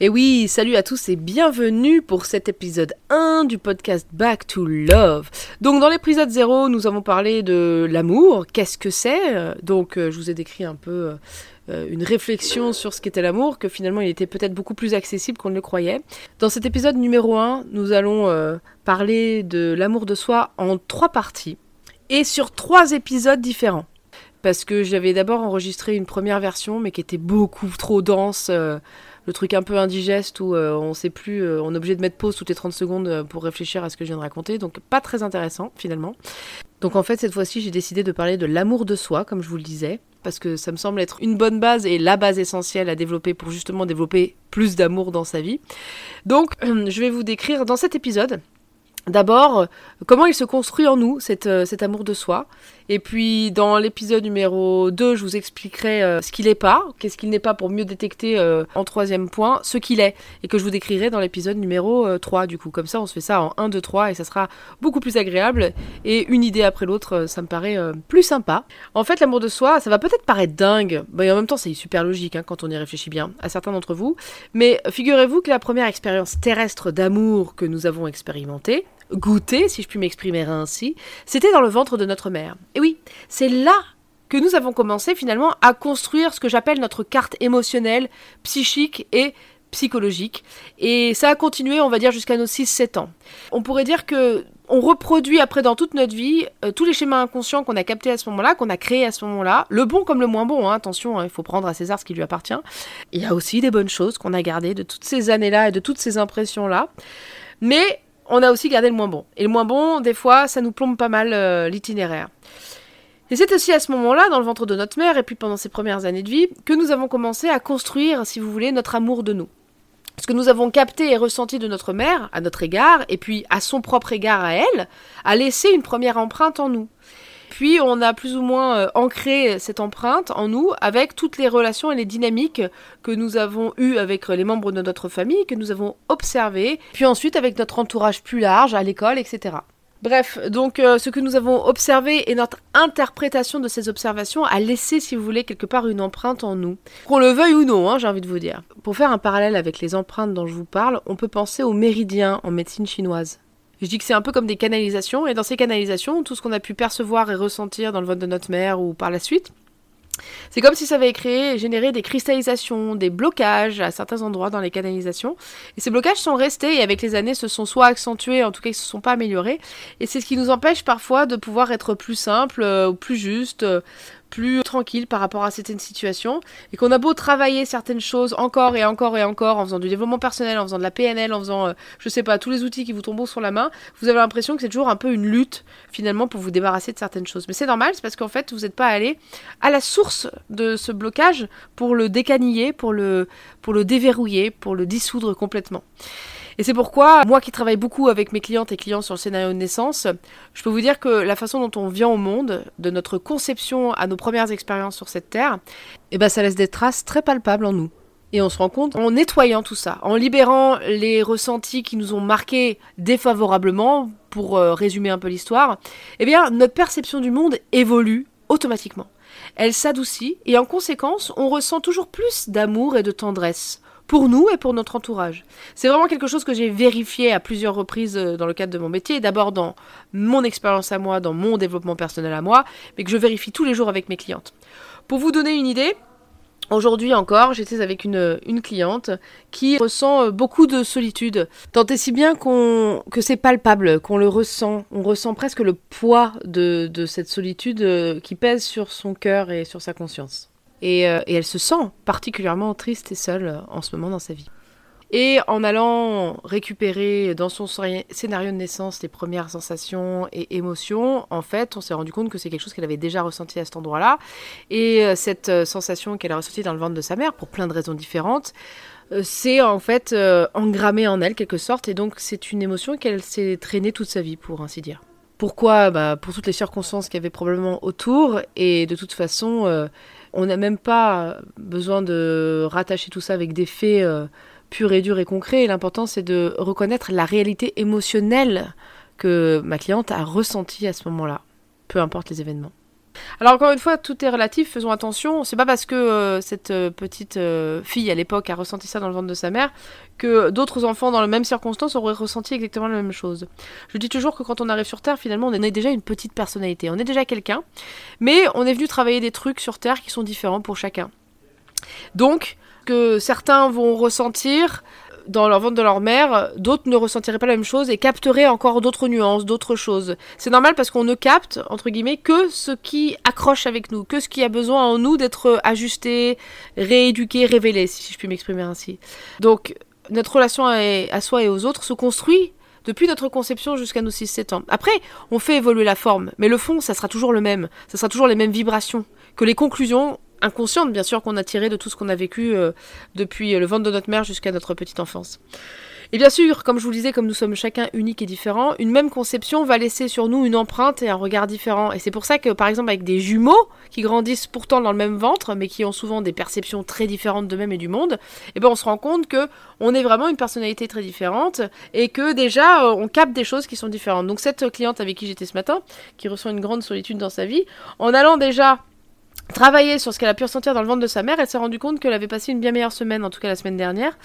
Et oui, salut à tous et bienvenue pour cet épisode 1 du podcast Back to Love. Donc dans l'épisode 0, nous avons parlé de l'amour, qu'est-ce que c'est? Donc euh, je vous ai décrit un peu euh, une réflexion sur ce qu'était l'amour, que finalement il était peut-être beaucoup plus accessible qu'on ne le croyait. Dans cet épisode numéro 1, nous allons euh, parler de l'amour de soi en trois parties et sur trois épisodes différents parce que j'avais d'abord enregistré une première version, mais qui était beaucoup trop dense, le truc un peu indigeste où euh, on sait plus, euh, on est obligé de mettre pause toutes les 30 secondes euh, pour réfléchir à ce que je viens de raconter, donc pas très intéressant finalement. Donc en fait cette fois-ci j'ai décidé de parler de l'amour de soi, comme je vous le disais, parce que ça me semble être une bonne base et la base essentielle à développer pour justement développer plus d'amour dans sa vie. Donc je vais vous décrire dans cet épisode D'abord, comment il se construit en nous, cet amour de soi. Et puis dans l'épisode numéro 2, je vous expliquerai euh, ce qu'il n'est pas, qu'est-ce qu'il n'est pas pour mieux détecter euh, en troisième point ce qu'il est, et que je vous décrirai dans l'épisode numéro 3 euh, du coup. Comme ça, on se fait ça en 1, 2, 3, et ça sera beaucoup plus agréable, et une idée après l'autre, ça me paraît plus sympa. En fait, l'amour de soi, ça va peut-être paraître dingue, et en même temps c'est super logique hein, quand on y réfléchit bien, à certains d'entre vous, mais figurez-vous que la première expérience terrestre d'amour que nous avons expérimentée, goûté, si je puis m'exprimer ainsi, c'était dans le ventre de notre mère. Et oui, c'est là que nous avons commencé finalement à construire ce que j'appelle notre carte émotionnelle, psychique et psychologique. Et ça a continué, on va dire, jusqu'à nos 6-7 ans. On pourrait dire que on reproduit après dans toute notre vie euh, tous les schémas inconscients qu'on a captés à ce moment-là, qu'on a créés à ce moment-là, le bon comme le moins bon, hein, attention, hein, il faut prendre à César ce qui lui appartient. Il y a aussi des bonnes choses qu'on a gardées de toutes ces années-là et de toutes ces impressions-là. Mais on a aussi gardé le moins bon. Et le moins bon, des fois, ça nous plombe pas mal euh, l'itinéraire. Et c'est aussi à ce moment-là, dans le ventre de notre mère, et puis pendant ces premières années de vie, que nous avons commencé à construire, si vous voulez, notre amour de nous. Ce que nous avons capté et ressenti de notre mère, à notre égard, et puis à son propre égard à elle, a laissé une première empreinte en nous. Puis on a plus ou moins euh, ancré cette empreinte en nous avec toutes les relations et les dynamiques que nous avons eues avec les membres de notre famille, que nous avons observées, puis ensuite avec notre entourage plus large, à l'école, etc. Bref, donc euh, ce que nous avons observé et notre interprétation de ces observations a laissé, si vous voulez, quelque part une empreinte en nous. Qu'on le veuille ou non, hein, j'ai envie de vous dire. Pour faire un parallèle avec les empreintes dont je vous parle, on peut penser aux méridiens en médecine chinoise. Je dis que c'est un peu comme des canalisations, et dans ces canalisations, tout ce qu'on a pu percevoir et ressentir dans le vote de notre mère ou par la suite, c'est comme si ça avait créé et généré des cristallisations, des blocages à certains endroits dans les canalisations. Et ces blocages sont restés et avec les années se sont soit accentués, en tout cas ils ne se sont pas améliorés. Et c'est ce qui nous empêche parfois de pouvoir être plus simple, euh, ou plus juste, euh, plus tranquille par rapport à certaines situations et qu'on a beau travailler certaines choses encore et encore et encore en faisant du développement personnel, en faisant de la PNL, en faisant, euh, je sais pas, tous les outils qui vous tombent sur la main, vous avez l'impression que c'est toujours un peu une lutte finalement pour vous débarrasser de certaines choses. Mais c'est normal, c'est parce qu'en fait vous n'êtes pas allé à la source de ce blocage pour le décaniller, pour le, pour le déverrouiller, pour le dissoudre complètement. Et c'est pourquoi, moi qui travaille beaucoup avec mes clientes et clients sur le scénario de naissance, je peux vous dire que la façon dont on vient au monde, de notre conception à nos premières expériences sur cette terre, eh ben ça laisse des traces très palpables en nous. Et on se rend compte, en nettoyant tout ça, en libérant les ressentis qui nous ont marqués défavorablement, pour euh, résumer un peu l'histoire, eh bien, notre perception du monde évolue automatiquement. Elle s'adoucit et en conséquence, on ressent toujours plus d'amour et de tendresse pour nous et pour notre entourage. C'est vraiment quelque chose que j'ai vérifié à plusieurs reprises euh, dans le cadre de mon métier, d'abord dans mon expérience à moi, dans mon développement personnel à moi, mais que je vérifie tous les jours avec mes clientes. Pour vous donner une idée, Aujourd'hui encore, j'étais avec une, cliente qui ressent euh, beaucoup de solitude, tant et si bien qu'on que c'est palpable, qu'on le ressent. On ressent presque le poids de, de cette solitude euh, qui pèse sur son cœur et sur sa conscience. Euh, et, elle se sent particulièrement triste et seule euh, en ce moment dans sa vie. Et en allant récupérer dans son scénario de naissance les premières sensations et émotions, en fait, on s'est rendu compte que c'est quelque chose qu'elle avait déjà ressenti à cet endroit-là. Et euh, cette euh, sensation qu'elle a ressentie dans le ventre de sa mère, pour plein de raisons différentes, euh, c'est en fait engrammé en elle quelque sorte et donc c'est une émotion qu'elle s'est traînée toute sa vie pour ainsi dire. Pourquoi? Bah, Pour toutes les circonstances qu'il y avait probablement autour et de toute façon on n'a même pas besoin de rattacher tout ça avec des faits pur et dur et concret. L'important, c'est de reconnaître la réalité émotionnelle que ma cliente a ressentie à ce moment-là, peu importe les événements. Alors encore une fois, tout est relatif, faisons attention. C'est pas parce que euh, cette euh, petite euh, fille à l'époque a ressenti ça dans le ventre de sa mère que d'autres enfants dans les mêmes circonstances auraient ressenti exactement la même chose. Je dis toujours que quand on arrive sur Terre, finalement, on est déjà une petite personnalité, on est déjà quelqu'un, mais on est venu travailler des trucs sur Terre qui sont différents pour chacun. Donc, que certains vont ressentir dans leur ventre de leur mère, d'autres ne ressentiraient pas la même chose et capteraient encore d'autres nuances, d'autres choses. C'est normal parce qu'on ne capte, entre guillemets, que ce qui accroche avec nous, que ce qui a besoin en nous d'être ajusté, rééduqué, révélé, si je puis m'exprimer ainsi. Donc, notre relation à, soi et aux autres se construit depuis notre conception jusqu'à nos 6-7 ans. Après, on fait évoluer la forme, mais le fond, ça sera toujours le même. Ça sera toujours les mêmes vibrations. Que les conclusions inconsciente, bien sûr, qu'on a tiré de tout ce qu'on a vécu euh, depuis le ventre de notre mère jusqu'à notre petite enfance. Et bien sûr, comme je vous le disais, comme nous sommes chacun unique et différent, une même conception va laisser sur nous une empreinte et un regard différent. Et c'est pour ça que, par exemple, avec des jumeaux qui grandissent pourtant dans le même ventre, mais qui ont souvent des perceptions très différentes d'eux-mêmes et du monde, eh ben on se rend compte que on est vraiment une personnalité très différente et que déjà euh, on capte des choses qui sont différentes. Donc cette cliente avec qui j'étais ce matin, qui ressent une grande solitude dans sa vie, en allant déjà travailler sur ce qu'elle a pu ressentir dans le ventre de sa mère, elle s'est rendue compte qu'elle avait passé une bien meilleure semaine, en tout cas la semaine dernière.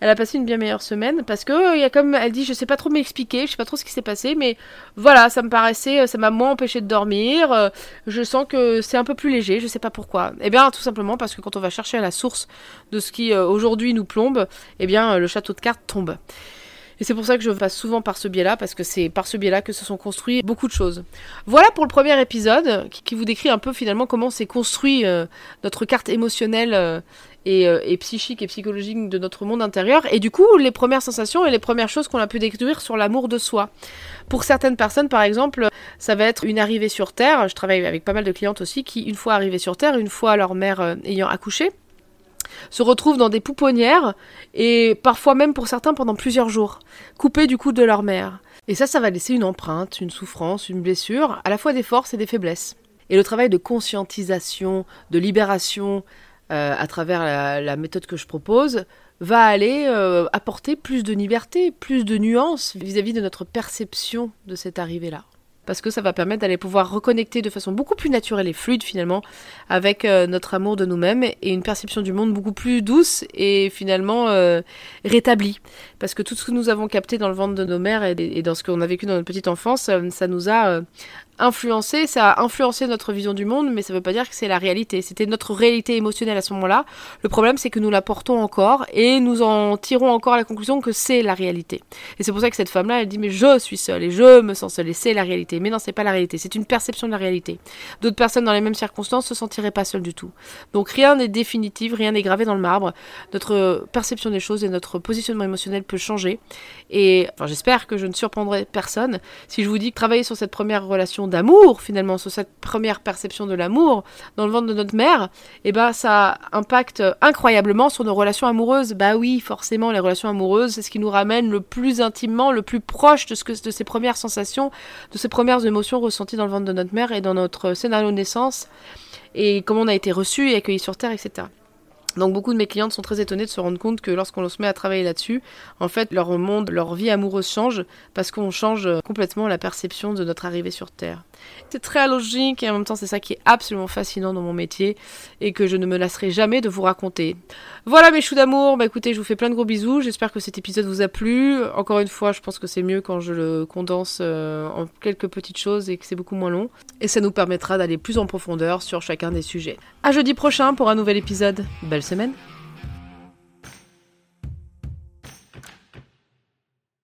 Elle a passé une bien meilleure semaine parce que y a comme elle dit, je sais pas trop m'expliquer, je sais pas trop ce qui s'est passé, mais voilà, ça me paraissait, ça m'a moins empêché de dormir. Euh, je sens que c'est un peu plus léger, je sais pas pourquoi. Eh bien, tout simplement parce que quand on va chercher à la source de ce qui euh, aujourd'hui nous plombe, eh bien, le château de cartes tombe. Et c'est pour ça que je passe souvent par ce biais-là, parce que c'est par ce biais-là que se sont construits beaucoup de choses. Voilà pour le premier épisode, qui, vous décrit un peu finalement comment s'est construit euh, notre carte émotionnelle euh, euh, et, psychique et psychologique de notre monde intérieur. Et du coup, les premières sensations et les premières choses qu'on a pu découvrir sur l'amour de soi. Pour certaines personnes, par exemple, ça va être une arrivée sur Terre. Je travaille avec pas mal de clientes aussi qui, une fois arrivées sur Terre, une fois leur mère ayant accouché, se retrouvent dans des pouponnières et parfois même pour certains pendant plusieurs jours, coupés du coup de leur mère. Et ça, ça va laisser une empreinte, une souffrance, une blessure, à la fois des forces et des faiblesses. Et le travail de conscientisation, de libération euh, à travers la, méthode que je propose va aller euh, apporter plus de liberté, plus de nuances vis à -vis de notre perception de cette arrivée-là parce que ça va permettre d'aller pouvoir reconnecter de façon beaucoup plus naturelle et fluide finalement avec euh, notre amour de nous-mêmes et une perception du monde beaucoup plus douce et finalement euh, rétablie. Parce que tout ce que nous avons capté dans le ventre de nos mères et, dans ce qu'on a vécu dans notre petite enfance, euh, ça nous a influencé, ça a influencé notre vision du monde, mais ça ne veut pas dire que c'est la réalité. C'était notre réalité émotionnelle à ce moment-là. Le problème, c'est que nous la portons encore et nous en tirons encore la conclusion que c'est la réalité. Et c'est pour ça que cette femme-là, elle dit mais je suis seule et je me sens seule et c'est la réalité. Mais non, c'est pas la réalité. C'est une perception de la réalité. D'autres personnes dans les mêmes circonstances se sentiraient pas seules du tout. Donc rien n'est définitif, rien n'est gravé dans le marbre. Notre perception des choses et notre positionnement émotionnel peut changer. Et j'espère que je ne surprendrai personne si je vous dis que travailler sur cette première relation d'amour, finalement, sur cette première perception de l'amour dans le ventre de notre mère, et eh ben ça impacte incroyablement sur nos relations amoureuses. Bah oui, forcément, les relations amoureuses, c'est ce qui nous ramène le plus intimement, le plus proche de, ce que, de ces premières sensations, de ces premières émotions ressenties dans le ventre de notre mère et dans notre scénario de naissance, et comment on a été reçu et accueilli sur Terre, etc. Donc beaucoup de mes clientes sont très étonnées de se rendre compte que lorsqu'on se met à travailler là-dessus, en fait leur monde, leur vie amoureuse change parce qu'on change complètement la perception de notre arrivée sur Terre. C'est très logique et en même temps c'est ça qui est absolument fascinant dans mon métier et que je ne me lasserai jamais de vous raconter. Voilà mes choux d'amour, bah écoutez je vous fais plein de gros bisous, j'espère que cet épisode vous a plu. Encore une fois je pense que c'est mieux quand je le condense euh, en quelques petites choses et que c'est beaucoup moins long. Et ça nous permettra d'aller plus en profondeur sur chacun des sujets. À jeudi prochain pour un nouvel épisode. Belle semaine